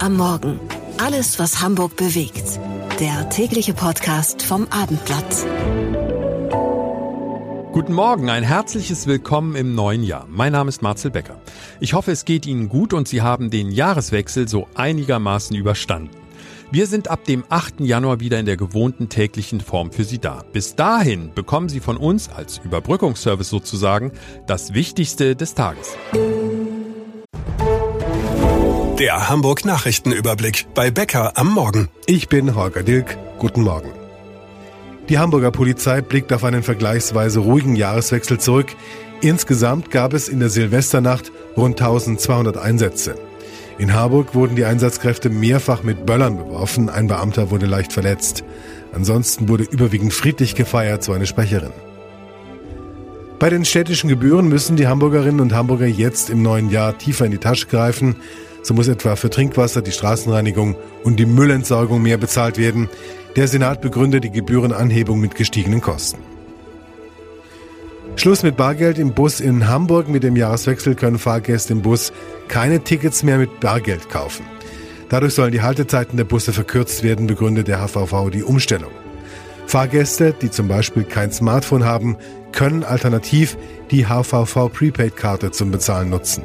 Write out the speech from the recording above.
am Morgen. Alles, was Hamburg bewegt. Der tägliche Podcast vom Abendblatt. Guten Morgen, ein herzliches Willkommen im neuen Jahr. Mein Name ist Marcel Becker. Ich hoffe, es geht Ihnen gut und Sie haben den Jahreswechsel so einigermaßen überstanden. Wir sind ab dem 8. Januar wieder in der gewohnten täglichen Form für Sie da. Bis dahin bekommen Sie von uns als Überbrückungsservice sozusagen das Wichtigste des Tages. Der Hamburg Nachrichtenüberblick bei Becker am Morgen. Ich bin Holger Dilk. Guten Morgen. Die Hamburger Polizei blickt auf einen vergleichsweise ruhigen Jahreswechsel zurück. Insgesamt gab es in der Silvesternacht rund 1200 Einsätze. In Harburg wurden die Einsatzkräfte mehrfach mit Böllern beworfen, ein Beamter wurde leicht verletzt. Ansonsten wurde überwiegend friedlich gefeiert, so eine Sprecherin. Bei den städtischen Gebühren müssen die Hamburgerinnen und Hamburger jetzt im neuen Jahr tiefer in die Tasche greifen. So muss etwa für Trinkwasser, die Straßenreinigung und die Müllentsorgung mehr bezahlt werden. Der Senat begründet die Gebührenanhebung mit gestiegenen Kosten. Schluss mit Bargeld im Bus in Hamburg. Mit dem Jahreswechsel können Fahrgäste im Bus keine Tickets mehr mit Bargeld kaufen. Dadurch sollen die Haltezeiten der Busse verkürzt werden, begründet der HVV die Umstellung. Fahrgäste, die zum Beispiel kein Smartphone haben, können alternativ die HVV Prepaid-Karte zum Bezahlen nutzen.